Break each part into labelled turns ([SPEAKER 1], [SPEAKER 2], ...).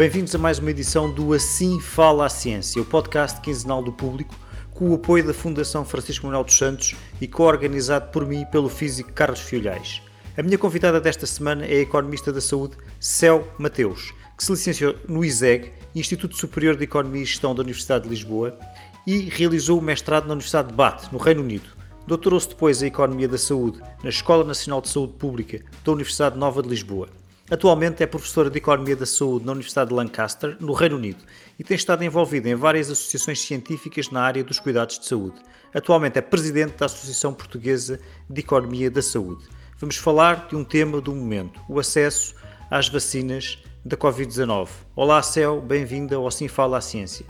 [SPEAKER 1] Bem-vindos a mais uma edição do Assim Fala a Ciência, o podcast quinzenal do público, com o apoio da Fundação Francisco Manuel dos Santos e co-organizado por mim e pelo físico Carlos Fiolhais. A minha convidada desta semana é a economista da saúde Céu Mateus, que se licenciou no ISEG, Instituto Superior de Economia e Gestão da Universidade de Lisboa, e realizou o mestrado na Universidade de Bath, no Reino Unido. Doutorou-se depois em Economia da Saúde na Escola Nacional de Saúde Pública da Universidade Nova de Lisboa. Atualmente é professora de Economia da Saúde na Universidade de Lancaster, no Reino Unido, e tem estado envolvida em várias associações científicas na área dos cuidados de saúde. Atualmente é presidente da Associação Portuguesa de Economia da Saúde. Vamos falar de um tema do momento: o acesso às vacinas da Covid-19. Olá, Céu, bem-vinda ao Sim Fala à Ciência.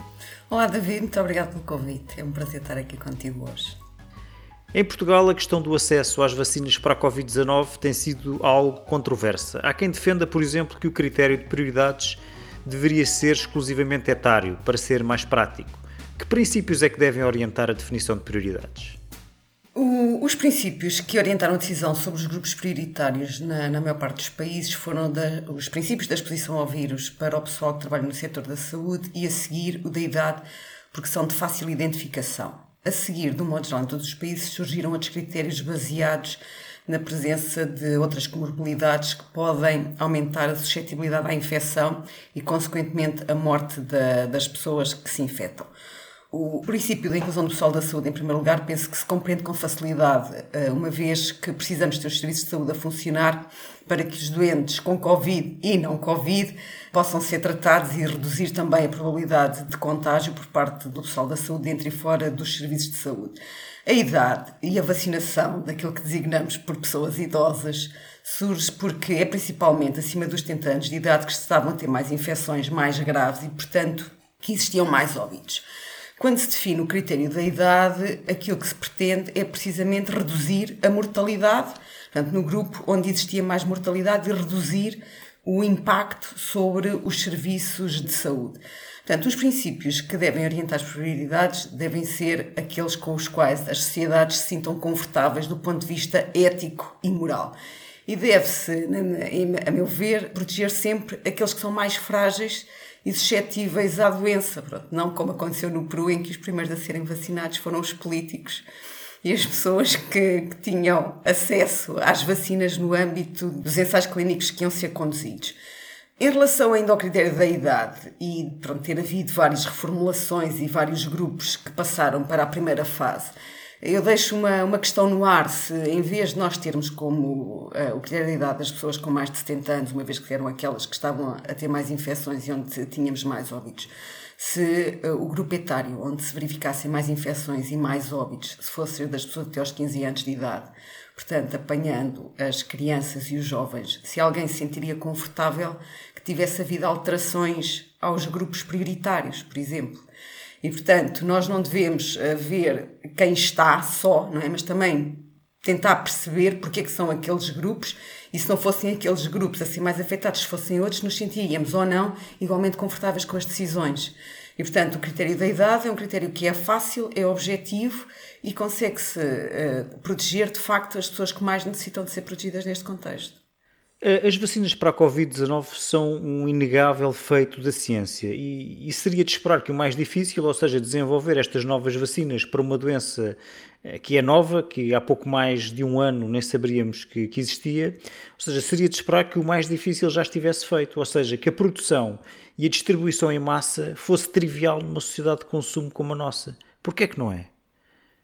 [SPEAKER 2] Olá, David, muito obrigado pelo convite. É um prazer estar aqui contigo hoje.
[SPEAKER 1] Em Portugal, a questão do acesso às vacinas para a Covid-19 tem sido algo controversa. Há quem defenda, por exemplo, que o critério de prioridades deveria ser exclusivamente etário, para ser mais prático. Que princípios é que devem orientar a definição de prioridades?
[SPEAKER 2] O, os princípios que orientaram a decisão sobre os grupos prioritários na, na maior parte dos países foram da, os princípios da exposição ao vírus para o pessoal que trabalha no setor da saúde e a seguir o da idade, porque são de fácil identificação. A seguir, do modo geral, em todos os países surgiram outros critérios baseados na presença de outras comorbilidades que podem aumentar a suscetibilidade à infecção e, consequentemente, a morte da, das pessoas que se infectam. O princípio da inclusão do pessoal da saúde, em primeiro lugar, penso que se compreende com facilidade, eh, uma vez que precisamos ter os serviços de saúde a funcionar para que os doentes com Covid e não Covid possam ser tratados e reduzir também a probabilidade de contágio por parte do pessoal da saúde dentro e fora dos serviços de saúde. A idade e a vacinação daquilo que designamos por pessoas idosas surge porque é principalmente acima dos 70 anos de idade que se estavam a ter mais infecções mais graves e, portanto, que existiam mais óbitos. Quando se define o critério da idade, aquilo que se pretende é precisamente reduzir a mortalidade, portanto, no grupo onde existia mais mortalidade, e reduzir o impacto sobre os serviços de saúde. Portanto, os princípios que devem orientar as prioridades devem ser aqueles com os quais as sociedades se sintam confortáveis do ponto de vista ético e moral. E deve-se, a meu ver, proteger sempre aqueles que são mais frágeis suscetíveis à doença. Pronto, não como aconteceu no Peru, em que os primeiros a serem vacinados foram os políticos e as pessoas que, que tinham acesso às vacinas no âmbito dos ensaios clínicos que iam ser conduzidos. Em relação ainda ao critério da idade e pronto, ter havido várias reformulações e vários grupos que passaram para a primeira fase, eu deixo uma, uma questão no ar, se em vez de nós termos como uh, o critério de idade das pessoas com mais de 70 anos, uma vez que eram aquelas que estavam a ter mais infecções e onde tínhamos mais óbitos, se uh, o grupo etário onde se verificassem mais infecções e mais óbitos, se fosse das pessoas até aos 15 anos de idade, portanto, apanhando as crianças e os jovens, se alguém se sentiria confortável que tivesse havido alterações aos grupos prioritários, por exemplo. E, portanto, nós não devemos eh, ver quem está só, não é? Mas também tentar perceber porque é que são aqueles grupos e se não fossem aqueles grupos assim mais afetados, se fossem outros, nos sentiríamos ou não igualmente confortáveis com as decisões. E, portanto, o critério da idade é um critério que é fácil, é objetivo e consegue-se uh, proteger, de facto, as pessoas que mais necessitam de ser protegidas neste contexto.
[SPEAKER 1] Eh, as vacinas para a Covid-19 são um inegável feito da ciência e, e, seria de esperar que o mais difícil, ou seja, desenvolver estas novas vacinas para uma doença eh, que é nova, que há pouco mais de um ano nem saberíamos que, que existia, ou seja, seria de esperar que o mais difícil já estivesse feito, ou seja, que a produção e a distribuição em massa fosse trivial numa sociedade de consumo como a nossa. Porquê é que não é?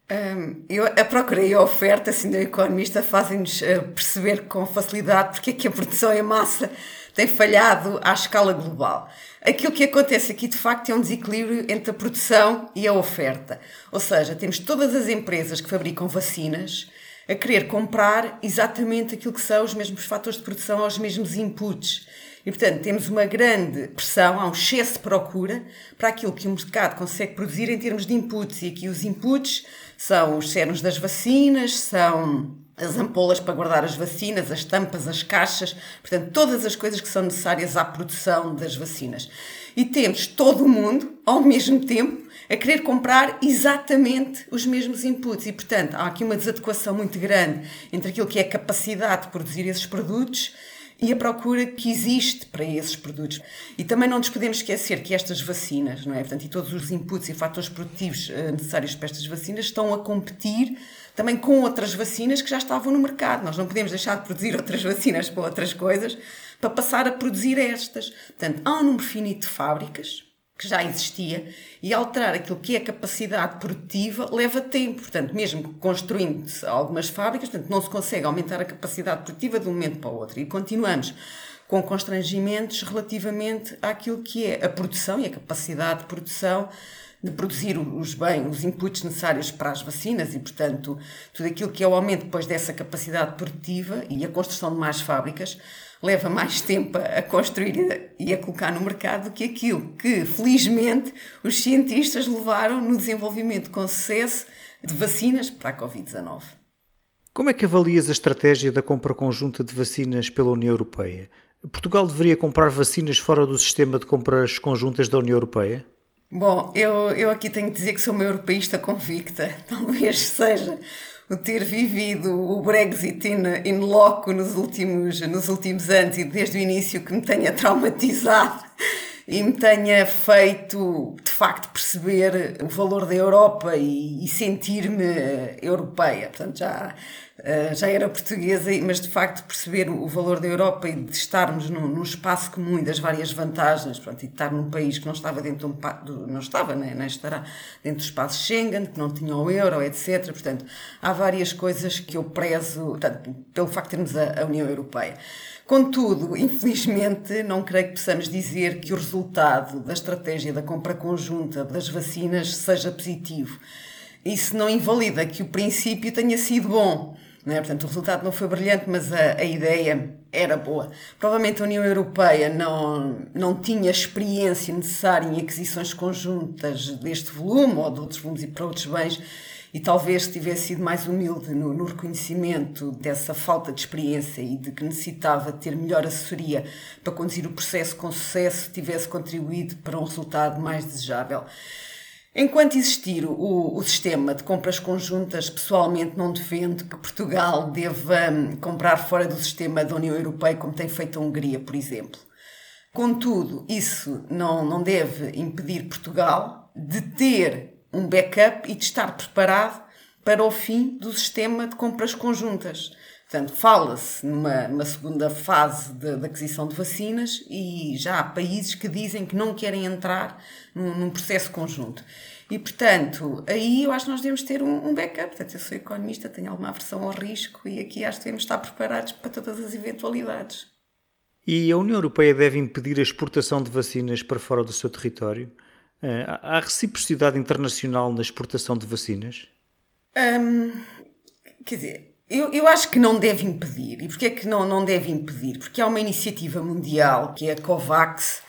[SPEAKER 2] Um, eu, a procura e a oferta, assim, do economista, fazem-nos uh, perceber com facilidade porque é que a produção em massa tem falhado à escala global. Aquilo que acontece aqui, de facto, é um desequilíbrio entre a produção e a oferta. Ou seja, temos todas as empresas que fabricam vacinas a querer comprar exatamente aquilo que são os mesmos fatores de produção, os mesmos inputs. E, portanto, temos uma grande pressão, há um excesso de procura para aquilo que o mercado consegue produzir em termos de inputs. E aqui os inputs são os cernos das vacinas, são as ampolas para guardar as vacinas, as tampas, as caixas, portanto, todas as coisas que são necessárias à produção das vacinas. E temos todo o mundo, ao mesmo tempo, a querer comprar exatamente os mesmos inputs. E, portanto, há aqui uma desadequação muito grande entre aquilo que é a capacidade de produzir esses produtos e a procura que existe para esses produtos. E também não nos podemos esquecer que estas vacinas, não é? Portanto, e todos os inputs e fatores produtivos eh, necessários para estas vacinas estão a competir também com outras vacinas que já estavam no mercado. Nós não podemos deixar de produzir outras vacinas para outras coisas para passar a produzir estas. Portanto, há um número finito de fábricas que já existia e alterar aquilo que é capacidade produtiva leva tempo. Portanto, mesmo construindo-se algumas fábricas, portanto, não se consegue aumentar a capacidade produtiva de um momento para o outro. E continuamos com constrangimentos relativamente àquilo que é a produção e a capacidade de produção de produzir os bens, os inputs necessários para as vacinas e, portanto, tudo aquilo que é o aumento depois dessa capacidade produtiva e a construção de mais fábricas leva mais tempo a construir e a colocar no mercado do que aquilo que, felizmente, os cientistas levaram no desenvolvimento com sucesso de vacinas para a Covid-19.
[SPEAKER 1] Como é que avalias a estratégia da compra conjunta de vacinas pela União Europeia? Portugal deveria comprar vacinas fora do sistema de compras conjuntas da União Europeia?
[SPEAKER 2] Bom, eu, eu aqui tenho que dizer que sou uma europeísta convicta. Talvez seja ter vivido o Brexit in, in loco nos últimos, nos últimos anos e desde o início que me tenha traumatizado e me tenha feito de facto perceber o valor da Europa e, e sentir-me europeia. Portanto, já, eh, já era portuguesa, mas de facto perceber o valor da Europa e de estarmos num, espaço comum e das várias vantagens, pronto, e de estar num país que não estava dentro do, não estava, nem, nem estará dentro do espaço Schengen, que não tinha o euro, etc. Portanto, há várias coisas que eu prezo, portanto, pelo facto de termos a, a União Europeia. Contudo, infelizmente, não creio que possamos dizer que o resultado da estratégia da compra conjunta das vacinas seja positivo. Isso não invalida que o princípio tenha sido bom. Não é? Portanto, o resultado não foi brilhante, mas a, a, ideia era boa. Provavelmente a União Europeia não, não tinha experiência necessária em aquisições conjuntas deste volume ou de outros volumes e para outros bens e talvez tivesse sido mais humilde no, no, reconhecimento dessa falta de experiência e de que necessitava ter melhor assessoria para conduzir o processo com sucesso, tivesse contribuído para um resultado mais desejável. Enquanto existir o, o, sistema de compras conjuntas, pessoalmente não defendo que Portugal deva hum, comprar fora do sistema da União Europeia, como tem feito a Hungria, por exemplo. Contudo, isso não, não deve impedir Portugal de ter um backup e de estar preparado para o fim do sistema de compras conjuntas. Portanto, fala-se numa, numa, segunda fase de, de, aquisição de vacinas e já há países que dizem que não querem entrar num, num processo conjunto. E, portanto, aí eu acho que nós devemos ter um, um, backup. Portanto, eu sou economista, tenho alguma aversão ao risco e aqui acho que devemos estar preparados para todas as eventualidades.
[SPEAKER 1] E a União Europeia deve impedir a exportação de vacinas para fora do seu território? Eh, há reciprocidade internacional na exportação de vacinas?
[SPEAKER 2] Hum, quer dizer, eu, eu acho que não deve impedir. E porquê é que não, não deve impedir? Porque há uma iniciativa mundial, que é a COVAX,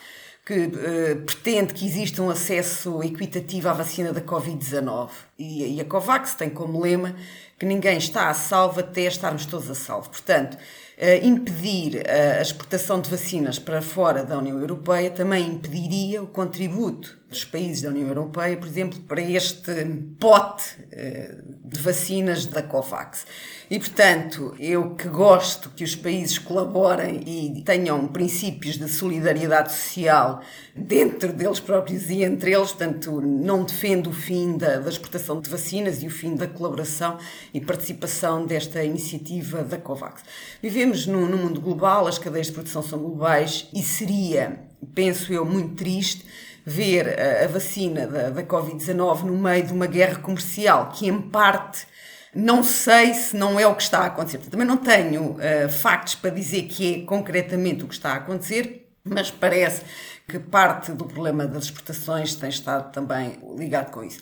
[SPEAKER 2] que uh, pretende que exista um acesso equitativo à vacina da Covid-19. E, e, a COVAX tem como lema que ninguém está a salvo até estarmos todos a salvo. Portanto, uh, impedir a exportação de vacinas para fora da União Europeia também impediria o contributo dos países da União Europeia, por exemplo, para este pote eh, de vacinas da COVAX. E, portanto, eu que gosto que os países colaborem e tenham princípios de solidariedade social dentro deles próprios e entre eles, portanto, não defendo o fim da, da exportação de vacinas e o fim da colaboração e participação desta iniciativa da COVAX. Vivemos num, num mundo global, as cadeias de produção são globais e seria, penso eu, muito triste ver a, a vacina da, da Covid-19 no meio de uma guerra comercial que, em parte, não sei se não é o que está a acontecer. Também não tenho uh, factos para dizer que é concretamente o que está a acontecer, mas parece que parte do problema das exportações tem estado também ligado com isso.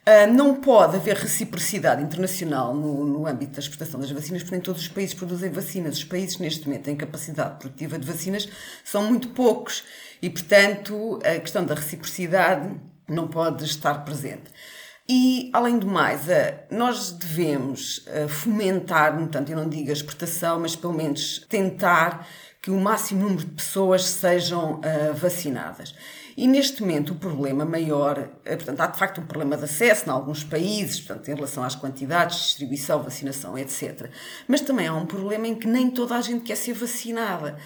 [SPEAKER 2] Uh, não pode haver reciprocidade internacional no, no âmbito da exportação das vacinas, porque nem todos os países produzem vacinas. Os países, neste momento, têm capacidade produtiva de vacinas, são muito poucos. E, portanto, a questão da reciprocidade não pode estar presente. E, além do mais, nós devemos fomentar, portanto, eu não digo a exportação, mas pelo menos tentar que o máximo número de pessoas sejam vacinadas. E neste momento o problema maior, eh, portanto, há de facto um problema de acesso em alguns países, portanto, em relação às quantidades, distribuição, vacinação, etc. Mas também há um problema em que nem toda a gente quer ser vacinada.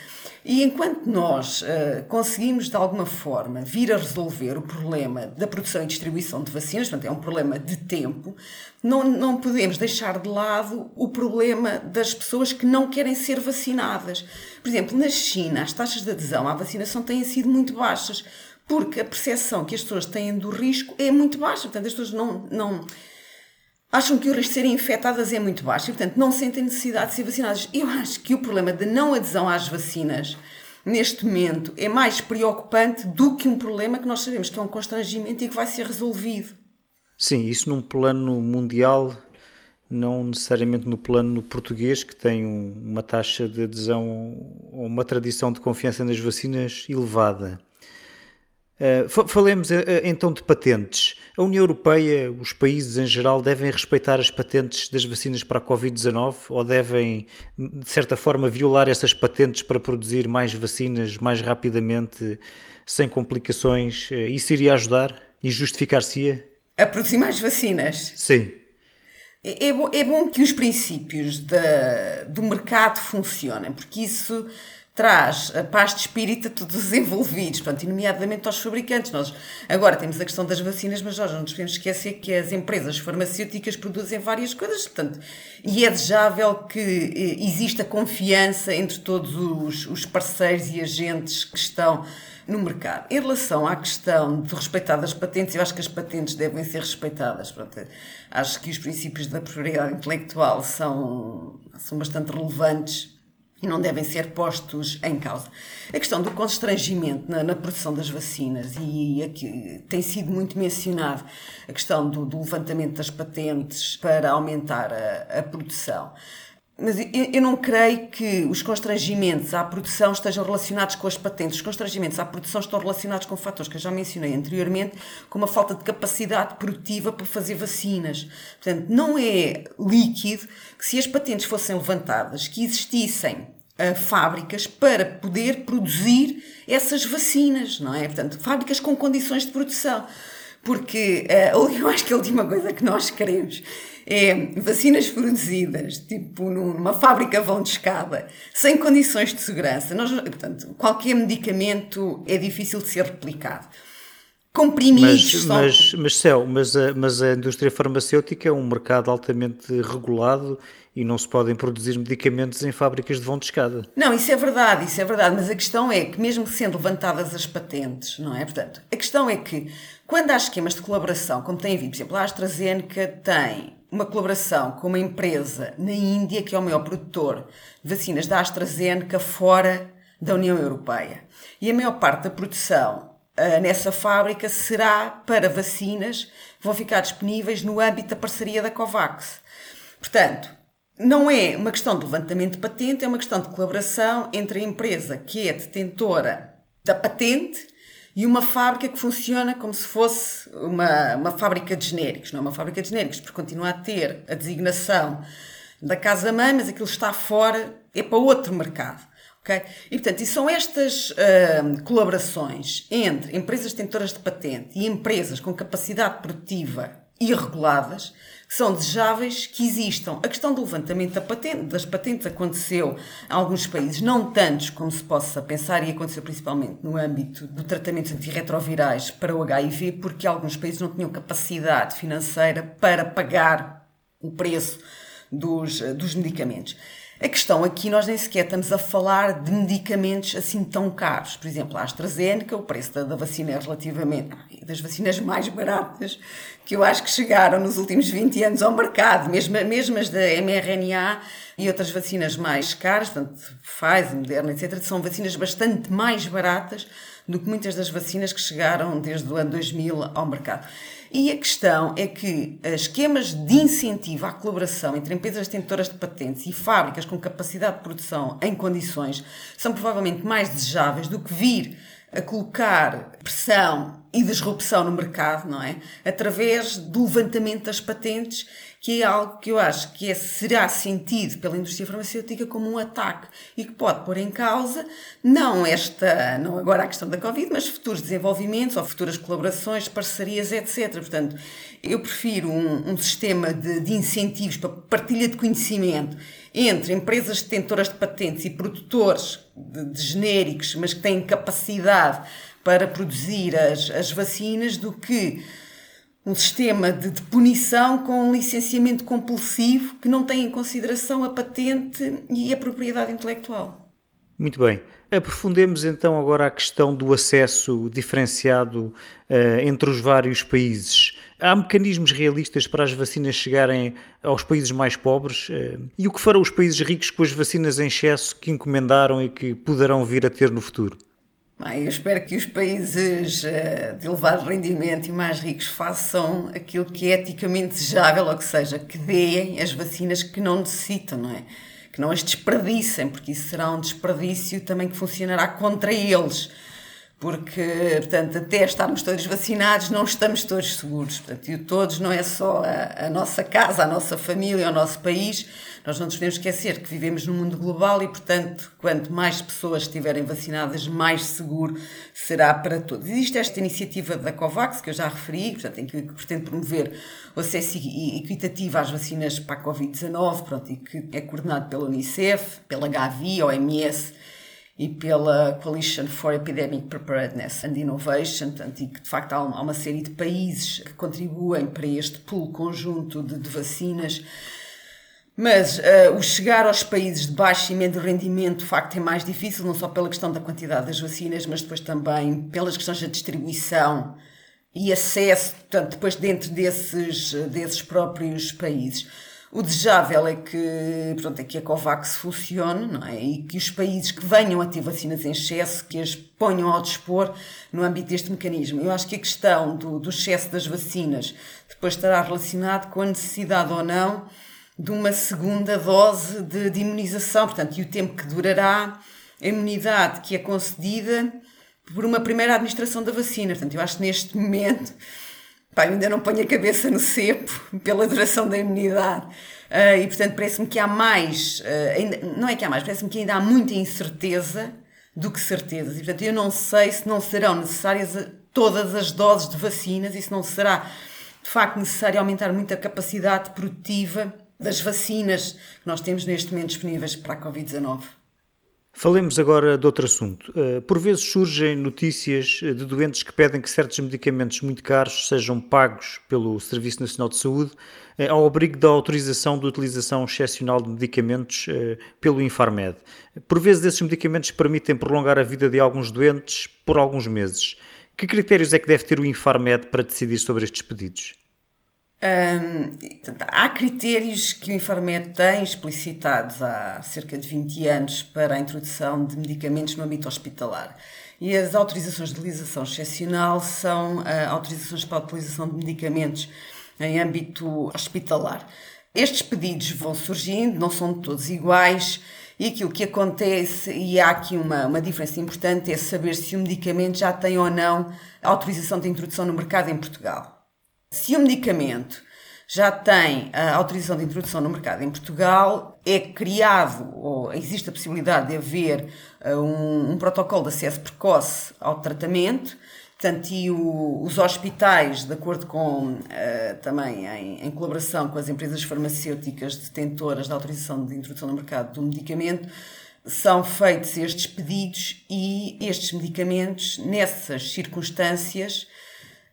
[SPEAKER 2] E enquanto nós uh, conseguimos, de alguma forma, vir a resolver o problema da produção e distribuição de vacinas, portanto, é um problema de tempo, não, não podemos deixar de lado o problema das pessoas que não querem ser vacinadas. Por exemplo, na China, as taxas de adesão à vacinação têm sido muito baixas, porque a percepção que as pessoas têm do risco é muito baixa. Portanto, as pessoas não, não acham que o risco de serem infectadas é muito baixo e, portanto, não sentem necessidade de ser vacinadas. Eu acho que o problema de não adesão às vacinas neste momento é mais preocupante do que um problema que nós sabemos que é um constrangimento e que vai ser resolvido.
[SPEAKER 1] Sim, isso num plano mundial, não necessariamente no plano português, que tem uma taxa de adesão ou uma tradição de confiança nas vacinas elevada. Uh, falemos uh, então de patentes. A União Europeia, os países em geral, devem respeitar as patentes das vacinas para a Covid-19 ou devem, de certa forma, violar essas patentes para produzir mais vacinas mais rapidamente, sem complicações? Isso iria ajudar e justificar-se-ia?
[SPEAKER 2] A produzir mais vacinas?
[SPEAKER 1] Sim.
[SPEAKER 2] É, é, bom, é bom que os princípios do mercado funcionem, porque isso traz a paz de espírito a todos os envolvidos, portanto, nomeadamente aos fabricantes. Nós agora temos a questão das vacinas, mas nós não nos podemos esquecer que as empresas farmacêuticas produzem várias coisas, portanto, e é desejável que eh, exista confiança entre todos os, os parceiros e agentes que estão no mercado. Em relação à questão de respeitar as patentes, eu acho que as patentes devem ser respeitadas. Pronto, acho que os princípios da propriedade intelectual são, são bastante relevantes e não devem ser postos em causa. A questão do constrangimento na, na produção das vacinas, e aqui tem sido muito mencionado a questão do, do levantamento das patentes para aumentar a, a produção. Mas eu não creio que os constrangimentos à produção estejam relacionados com as patentes. Os constrangimentos à produção estão relacionados com fatores que eu já mencionei anteriormente, como a falta de capacidade produtiva para fazer vacinas. Portanto, não é líquido que se as patentes fossem levantadas, que existissem uh, fábricas para poder produzir essas vacinas, não é? Portanto, fábricas com condições de produção. Porque uh, eu acho que a última coisa que nós queremos é vacinas produzidas, tipo numa fábrica vão de escada, sem condições de segurança. Nós, portanto, qualquer medicamento é difícil de ser replicado. Comprimidos.
[SPEAKER 1] Mas, são... mas, mas, Céu, mas, a, mas a indústria farmacêutica é um mercado altamente regulado e não se podem produzir medicamentos em fábricas de vão de escada.
[SPEAKER 2] Não, isso é verdade, isso é verdade, mas a questão é que mesmo sendo levantadas as patentes, não é? Portanto, a questão é que quando há esquemas de colaboração, como tem havido, por exemplo, a AstraZeneca tem uma colaboração com uma empresa na Índia, que é o maior produtor de vacinas da AstraZeneca fora da União Europeia. E a maior parte da produção uh, nessa fábrica será para vacinas que vão ficar disponíveis no âmbito da parceria da COVAX. Portanto, não é uma questão de levantamento de patente, é uma questão de colaboração entre a empresa que é detentora da patente e uma fábrica que funciona como se fosse uma, uma fábrica de genéricos. Não é uma fábrica de genéricos, porque continua a ter a designação da casa-mãe, mas aquilo está fora, é para outro mercado. Okay? E, portanto, e são estas uh, colaborações entre empresas detentoras de patente e empresas com capacidade produtiva irreguladas são desejáveis que existam. A questão do levantamento da patente, das patentes aconteceu em alguns países, não tantos como se possa pensar, e aconteceu principalmente no âmbito do tratamento antirretrovirais para o HIV, porque alguns países não tinham capacidade financeira para pagar o preço dos, dos medicamentos. A questão aqui, nós nem sequer estamos a falar de medicamentos assim tão caros. Por exemplo, a AstraZeneca, o preço da, da vacina é relativamente. das vacinas mais baratas que eu acho que chegaram nos últimos 20 anos ao mercado, mesmo, mesmo as da mRNA e outras vacinas mais caras, portanto, Pfizer, Moderna, etc., são vacinas bastante mais baratas do que muitas das vacinas que chegaram desde o ano 2000 ao mercado. E a questão é que esquemas de incentivo à colaboração entre empresas detentoras de patentes e fábricas com capacidade de produção em condições são provavelmente mais desejáveis do que vir a colocar pressão e disrupção no mercado, não é? Através do levantamento das patentes, que é algo que eu acho que é, será sentido pela indústria farmacêutica como um ataque e que pode pôr em causa não esta, não agora a questão da Covid, mas futuros desenvolvimentos ou futuras colaborações, parcerias, etc. Portanto, eu prefiro um, um sistema de, de incentivos para partilha de conhecimento entre empresas detentoras de patentes e produtores de, de genéricos, mas que têm capacidade para produzir as, as vacinas, do que um sistema de, punição com um licenciamento compulsivo que não tem em consideração a patente e a propriedade intelectual.
[SPEAKER 1] Muito bem. Aprofundemos então agora a questão do acesso diferenciado uh, entre os vários países. Há mecanismos realistas para as vacinas chegarem aos países mais pobres? Uh, e o que farão os países ricos com as vacinas em excesso que encomendaram e que poderão vir a ter no futuro?
[SPEAKER 2] Bem, eu espero que os países uh, de elevado rendimento e mais ricos façam aquilo que é eticamente desejável, ou que seja, que deem as vacinas que não necessitam, não é? Que não as desperdicem, porque isso será um desperdício também que funcionará contra eles porque, portanto, até estarmos todos vacinados, não estamos todos seguros. Portanto, e o todos não é só a, a, nossa casa, a nossa família, o nosso país. Nós não nos podemos esquecer que vivemos num mundo global e, portanto, quanto mais pessoas estiverem vacinadas, mais seguro será para todos. Existe esta iniciativa da COVAX, que eu já referi, portanto, em que, pretende promover o acesso equitativo às vacinas para a Covid-19, e que é coordenado pela Unicef, pela Gavi, OMS e pela Coalition for Epidemic Preparedness and Innovation, portanto, e que de facto há uma série de países que contribuem para este pool conjunto de, de vacinas. Mas uh, o chegar aos países de baixo e médio rendimento, de facto, é mais difícil, não só pela questão da quantidade das vacinas, mas depois também pelas questões da distribuição e acesso, portanto, depois dentro desses, desses próprios países. O desejável é que, pronto, é que a COVAX funcione não é? e que os países que venham a ter vacinas em excesso, que as ponham ao dispor no âmbito deste mecanismo. Eu acho que a questão do, do excesso das vacinas depois estará relacionado com a necessidade ou não de uma segunda dose de, de imunização, portanto, e o tempo que durará a imunidade que é concedida por uma primeira administração da vacina. Portanto, eu acho que neste momento Pá, ainda não ponho a cabeça no cepo pela duração da imunidade. Uh, e portanto parece-me que há mais, uh, ainda, não é que há mais, parece-me que ainda há muita incerteza do que certezas. E portanto eu não sei se não serão necessárias todas as doses de vacinas e se não será de facto necessário aumentar muito a capacidade produtiva das vacinas que nós temos neste momento disponíveis para a Covid-19.
[SPEAKER 1] Falemos agora de outro assunto. Eh, por vezes surgem notícias eh, de doentes que pedem que certos medicamentos muito caros sejam pagos pelo Serviço Nacional de Saúde eh, ao abrigo da autorização de utilização excepcional de medicamentos pelo Infarmed. Por vezes esses medicamentos permitem prolongar a vida de alguns doentes por alguns meses. Que critérios é que deve ter o Infarmed para decidir sobre estes pedidos?
[SPEAKER 2] Há critérios que o Infarmed tem explicitados há cerca de 20 anos para a introdução de medicamentos no âmbito hospitalar. E as autorizações de utilização excepcional são uh, autorizações para a utilização de medicamentos em âmbito hospitalar. Estes pedidos vão surgindo, não são todos iguais, e aquilo que acontece, e há aqui uma, uma diferença importante, é saber se o medicamento já tem ou não autorização de introdução no mercado em Portugal. Se o medicamento já tem a autorização de introdução no mercado em Portugal, é criado ou existe a possibilidade de haver uh, um, um, protocolo de acesso precoce ao tratamento. Portanto, e o, os hospitais, de acordo com uh, também em, em, colaboração com as empresas farmacêuticas detentoras da autorização de introdução no mercado do medicamento, são feitos estes pedidos e estes medicamentos, nessas circunstâncias,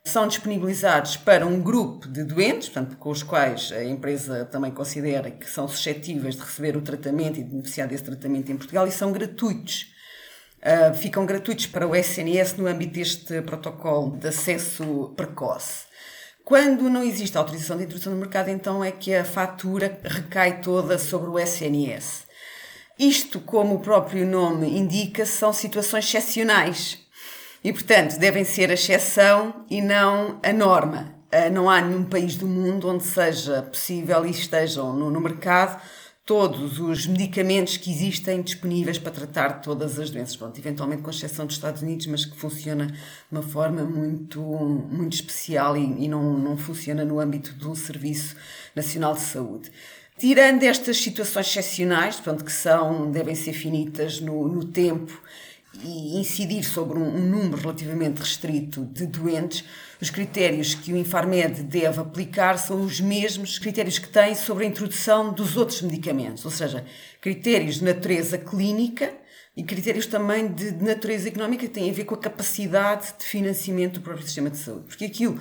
[SPEAKER 2] são disponibilizados para um grupo de doentes, portanto, com os quais a empresa também considera que são suscetíveis de receber o tratamento e de beneficiar desse tratamento em Portugal e são gratuitos. Uh, ficam gratuitos para o SNS no âmbito deste protocolo de acesso precoce. Quando não existe autorização de introdução no mercado, então é que a fatura recai toda sobre o SNS. Isto, como o próprio nome indica, são situações excepcionais e, portanto, devem ser a exceção e não a norma. Ah, não há nenhum país do mundo onde seja possível e estejam no, no mercado todos os medicamentos que existem disponíveis para tratar todas as doenças. Pronto, eventualmente com exceção dos Estados Unidos, mas que funciona de uma forma muito, muito especial e, e não, não funciona no âmbito um Serviço Nacional de Saúde. Tirando estas situações excepcionais, portanto, que são, devem ser finitas no, no tempo e incidir sobre um, um, número relativamente restrito de doentes, os critérios que o Infarmed deve aplicar são os mesmos critérios que tem sobre a introdução dos outros medicamentos, ou seja, critérios de natureza clínica e critérios também de, de natureza económica que têm a ver com a capacidade de financiamento do próprio sistema de saúde. Porque aquilo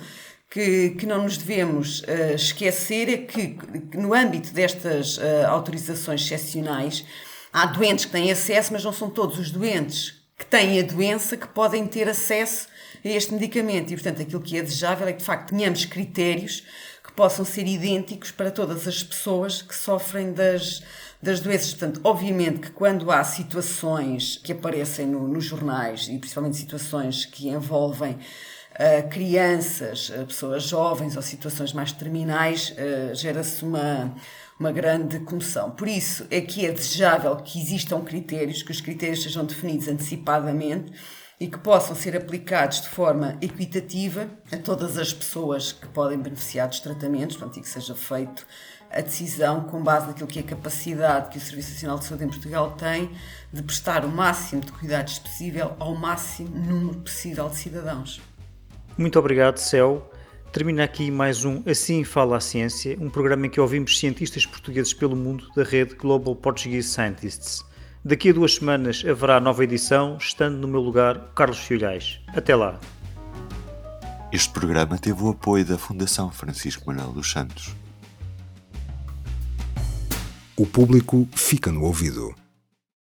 [SPEAKER 2] que, que não nos devemos uh, esquecer é que, no âmbito destas uh, autorizações excepcionais, há doentes que têm acesso, mas não são todos os doentes que têm a doença que podem ter acesso a este medicamento. E, portanto, aquilo que é desejável é que, de facto, tenhamos critérios que possam ser idênticos para todas as pessoas que sofrem das, das doenças. Portanto, obviamente que quando há situações que aparecem no, nos jornais, e principalmente situações que envolvem uh, crianças, uh, pessoas jovens ou situações mais terminais, uh, gera-se uma uma grande comoção. Por isso é que é desejável que existam critérios, que os critérios sejam definidos antecipadamente e que possam ser aplicados de forma equitativa a todas as pessoas que podem beneficiar dos tratamentos, portanto, e que seja feito a decisão com base naquilo que é a capacidade que o Serviço Nacional de Saúde em Portugal tem de prestar o máximo de cuidados possível ao máximo número possível de cidadãos.
[SPEAKER 1] Muito obrigado, Céu. Termina aqui mais um Assim Fala a Ciência, um programa em que ouvimos cientistas portugueses pelo mundo da rede Global Portuguese Scientists. Daqui a duas semanas haverá nova edição, estando no meu lugar Carlos Filhais. Até lá.
[SPEAKER 3] Este programa teve o apoio da Fundação Francisco Manuel dos Santos.
[SPEAKER 4] O público fica no ouvido.